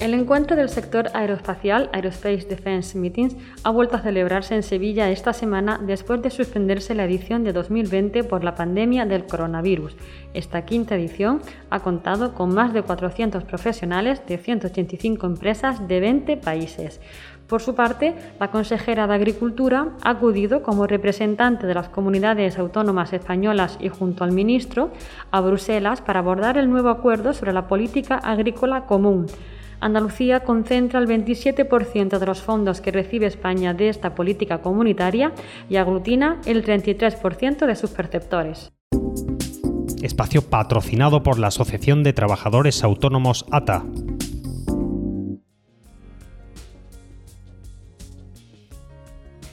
El encuentro del sector aeroespacial, Aerospace Defense Meetings, ha vuelto a celebrarse en Sevilla esta semana después de suspenderse la edición de 2020 por la pandemia del coronavirus. Esta quinta edición ha contado con más de 400 profesionales de 185 empresas de 20 países. Por su parte, la consejera de Agricultura ha acudido como representante de las comunidades autónomas españolas y junto al ministro a Bruselas para abordar el nuevo acuerdo sobre la política agrícola común. Andalucía concentra el 27% de los fondos que recibe España de esta política comunitaria y aglutina el 33% de sus perceptores. Espacio patrocinado por la Asociación de Trabajadores Autónomos ATA.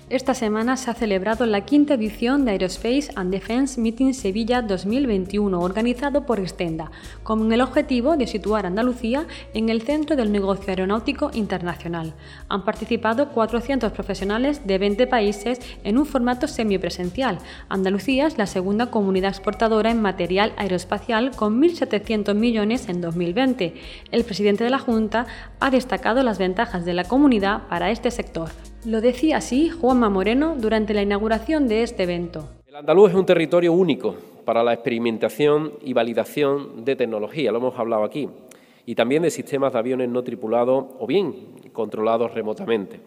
Esta semana se ha celebrado la quinta edición de Aerospace and Defense Meeting Sevilla 2021, organizado por Extenda, con el objetivo de situar Andalucía en el centro del negocio aeronáutico internacional. Han participado 400 profesionales de 20 países en un formato semipresencial. Andalucía es la segunda comunidad exportadora en material aeroespacial con 1.700 millones en 2020. El presidente de la Junta ha destacado las ventajas de la comunidad para este sector. Lo decía así Juanma Moreno durante la inauguración de este evento. El andaluz es un territorio único para la experimentación y validación de tecnología, lo hemos hablado aquí, y también de sistemas de aviones no tripulados o bien controlados remotamente.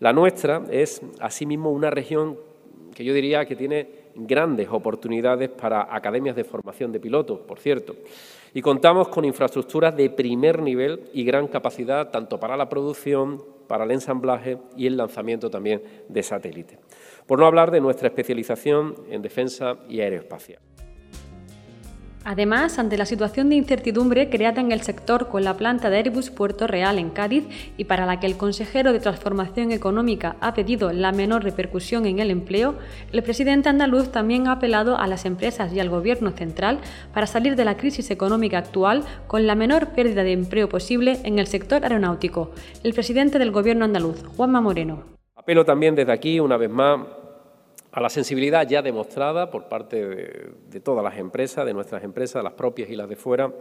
La nuestra es, asimismo, una región que yo diría que tiene grandes oportunidades para academias de formación de pilotos, por cierto, y contamos con infraestructuras de primer nivel y gran capacidad tanto para la producción para el ensamblaje y el lanzamiento también de satélites. Por no hablar de nuestra especialización en defensa y aeroespacial. Además, ante la situación de incertidumbre creada en el sector con la planta de Airbus Puerto Real en Cádiz y para la que el consejero de Transformación Económica ha pedido la menor repercusión en el empleo, el presidente andaluz también ha apelado a las empresas y al Gobierno central para salir de la crisis económica actual con la menor pérdida de empleo posible en el sector aeronáutico. El presidente del Gobierno andaluz, Juanma Moreno. Apelo también desde aquí, una vez más, a la sensibilidad ya demostrada por parte de, todas las empresas, de nuestras empresas, las propias y las de fuera,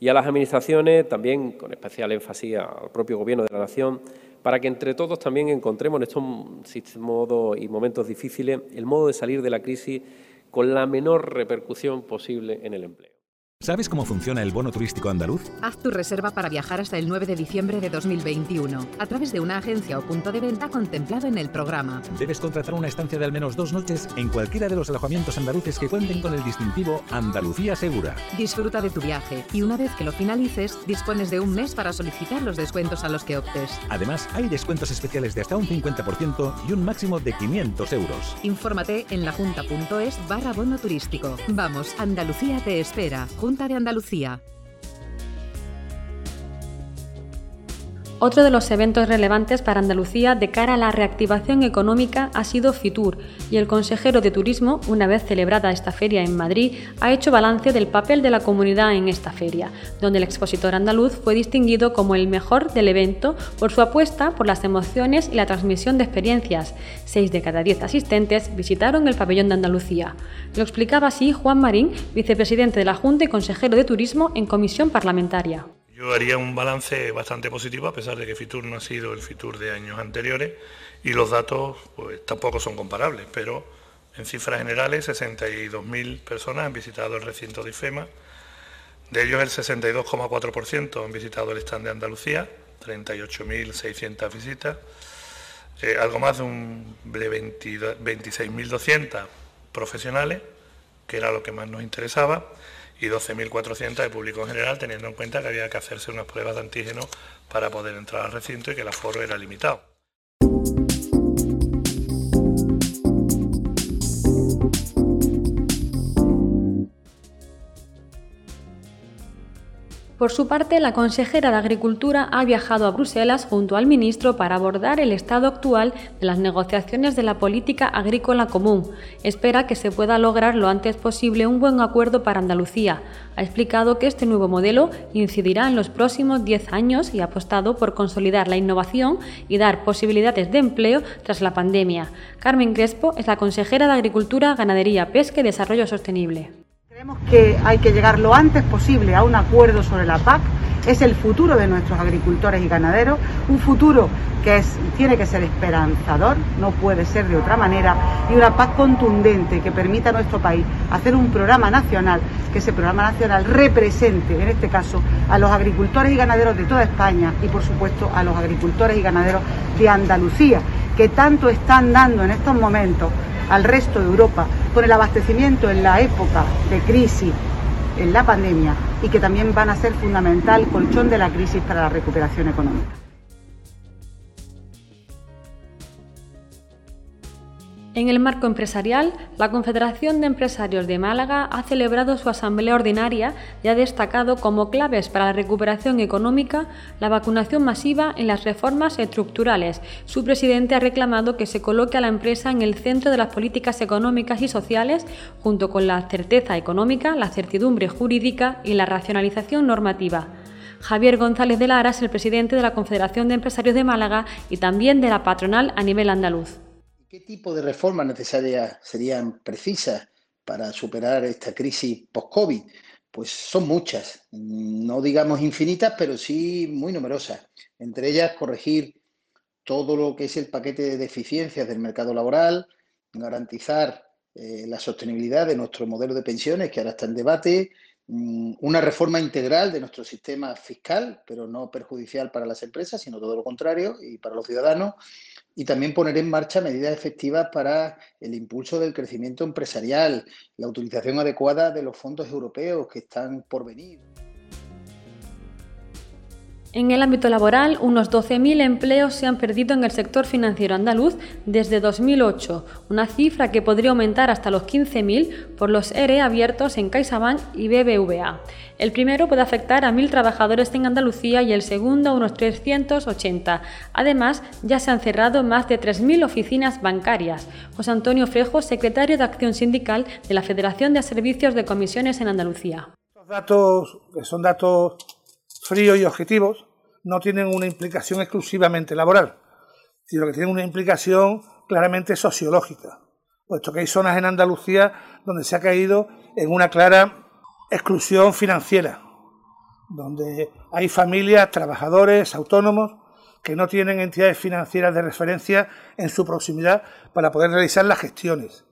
y a las administraciones, también con especial énfasis al propio Gobierno de la Nación, para que entre todos también encontremos en estos modos y momentos difíciles el modo de salir de la crisis con la menor repercusión posible en el empleo. ¿Sabes cómo funciona el bono turístico andaluz? Haz tu reserva para viajar hasta el 9 de diciembre de 2021 a través de una agencia o punto de venta contemplado en el programa. Debes contratar una estancia de al menos dos noches en cualquiera de los alojamientos andaluces que cuenten con el distintivo Andalucía Segura. Disfruta de tu viaje y una vez que lo finalices, dispones de un mes para solicitar los descuentos a los que optes. Además, hay descuentos especiales de hasta un 50% y un máximo de 500 euros. Infórmate en lajunta.es barra bono turístico. Vamos, Andalucía te espera de Andalucía. Otro de los eventos relevantes para Andalucía de cara a la reactivación económica ha sido FITUR y el consejero de Turismo, una vez celebrada esta feria en Madrid, ha hecho balance del papel de la comunidad en esta feria, donde el expositor andaluz fue distinguido como el mejor del evento por su apuesta por las emociones y la transmisión de experiencias. Seis de cada diez asistentes visitaron el pabellón de Andalucía. Lo explicaba así Juan Marín, vicepresidente de la Junta y consejero de Turismo en comisión parlamentaria. Yo haría un balance bastante positivo a pesar de que Fitur no ha sido el Fitur de años anteriores y los datos pues tampoco son comparables, pero en cifras generales 62.000 personas han visitado el recinto de IFEMA, de ellos el 62,4% han visitado el stand de Andalucía, 38.600 visitas, eh, algo más de, un, de 26.200 profesionales, que era lo que más nos interesaba, y 12.400 de público en general, teniendo en cuenta que había que hacerse unas pruebas de antígeno para poder entrar al recinto y que el aforo era limitado. Por su parte, la consejera de Agricultura ha viajado a Bruselas junto al ministro para abordar el estado actual de las negociaciones de la política agrícola común. Espera que se pueda lograr lo antes posible un buen acuerdo para Andalucía. Ha explicado que este nuevo modelo incidirá en los próximos 10 años y ha apostado por consolidar la innovación y dar posibilidades de empleo tras la pandemia. Carmen Crespo es la consejera de Agricultura, Ganadería, Pesca y Desarrollo Sostenible. Creemos que hay que llegar lo antes posible a un acuerdo sobre la PAC. Es el futuro de nuestros agricultores y ganaderos, un futuro que tiene que ser esperanzador, no puede ser de otra manera, y una PAC contundente que permita a nuestro país hacer un programa nacional, que ese programa nacional represente, en este caso, a los agricultores y ganaderos de toda España y, por supuesto, a los agricultores y ganaderos de Andalucía, que tanto están dando en estos momentos al resto de Europa con el abastecimiento en la época de crisis, en la pandemia, y que también van a ser fundamental colchón de la crisis para la recuperación económica. En el marco empresarial, la Confederación de Empresarios de Málaga ha celebrado su asamblea ordinaria y ha destacado como claves para la recuperación económica la vacunación masiva en las reformas estructurales. Su presidente ha reclamado que se coloque a la empresa en el centro de las políticas económicas y sociales, junto con la certeza económica, la certidumbre jurídica y la racionalización normativa. Javier González de Lara es el presidente de la Confederación de Empresarios de Málaga y también de la patronal a nivel andaluz. ¿Qué tipo de reformas necesarias serían precisas para superar esta crisis post-COVID? Pues son muchas, no digamos infinitas, pero sí muy numerosas. Entre ellas, corregir todo lo que es el paquete de deficiencias del mercado laboral, garantizar eh, la sostenibilidad de nuestro modelo de pensiones, que ahora está en debate, mm, una reforma integral de nuestro sistema fiscal, pero no perjudicial para las empresas, sino todo lo contrario, y para los ciudadanos, y también poner en marcha medidas efectivas para el impulso del crecimiento empresarial, la utilización adecuada de los fondos europeos que están por venir. En el ámbito laboral, unos 12.000 empleos se han perdido en el sector financiero andaluz desde 2008, una cifra que podría aumentar hasta los 15.000 por los ERE abiertos en CaixaBank y BBVA. El primero puede afectar a 1.000 trabajadores en Andalucía y el segundo a unos 380. Además, ya se han cerrado más de 3.000 oficinas bancarias. José Antonio Frejo, secretario de Acción Sindical de la Federación de Servicios de Comisiones en Andalucía. Los datos son datos fríos y objetivos, no tienen una implicación exclusivamente laboral, sino que tienen una implicación claramente sociológica, puesto que hay zonas en Andalucía donde se ha caído en una clara exclusión financiera, donde hay familias, trabajadores, autónomos, que no tienen entidades financieras de referencia en su proximidad para poder realizar las gestiones.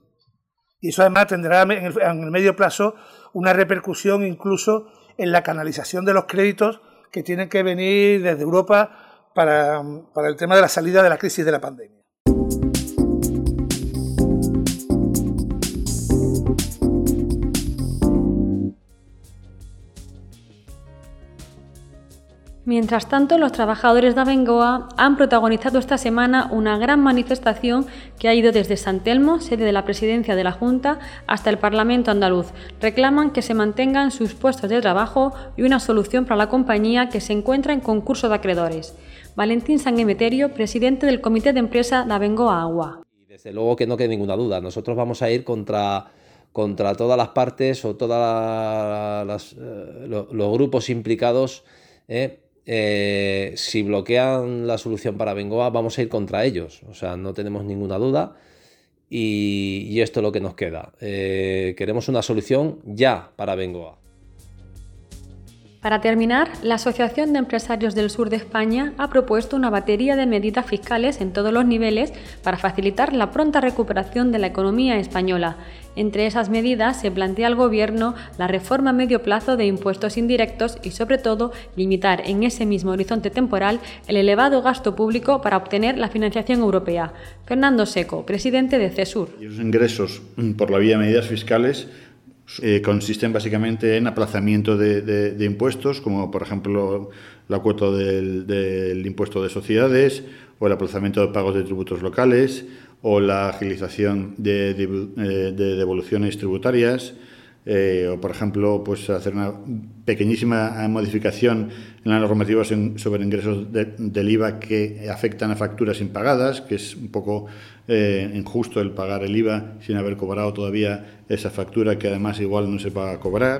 Y eso además tendrá en el, medio plazo una repercusión incluso en la canalización de los créditos que tienen que venir desde Europa para, para el tema de la salida de la crisis de la pandemia. Mientras tanto, los trabajadores de Abengoa han protagonizado esta semana una gran manifestación que ha ido desde San Telmo, sede de la presidencia de la Junta, hasta el Parlamento andaluz. Reclaman que se mantengan sus puestos de trabajo y una solución para la compañía que se encuentra en concurso de acreedores. Valentín Sanguemeterio, presidente del Comité de Empresa de Abengoa Agua. Desde luego que no quede ninguna duda, nosotros vamos a ir contra contra todas las partes o todos eh, los grupos implicados eh, eh, si bloquean la solución para Bengoa, vamos a ir contra ellos. O sea, no tenemos ninguna duda. Y, esto es lo que nos queda. Eh, queremos una solución ya para Bengoa. Para terminar, la Asociación de Empresarios del Sur de España ha propuesto una batería de medidas fiscales en todos los niveles para facilitar la pronta recuperación de la economía española. Entre esas medidas se plantea al Gobierno la reforma a medio plazo de impuestos indirectos y, sobre todo, limitar en ese mismo horizonte temporal el elevado gasto público para obtener la financiación europea. Fernando Seco, presidente de CESUR. Los ingresos por la vía de medidas fiscales eh, consisten básicamente en aplazamiento de, impuestos, como por ejemplo la cuota del, impuesto de sociedades o el aplazamiento de pagos de tributos locales o la agilización de, eh, devoluciones tributarias, o por ejemplo, pues hacer una pequeñísima modificación en la normativa sobre ingresos del IVA que afectan a facturas impagadas, que es un poco injusto el pagar el IVA sin haber cobrado todavía esa factura que además igual no se va a cobrar.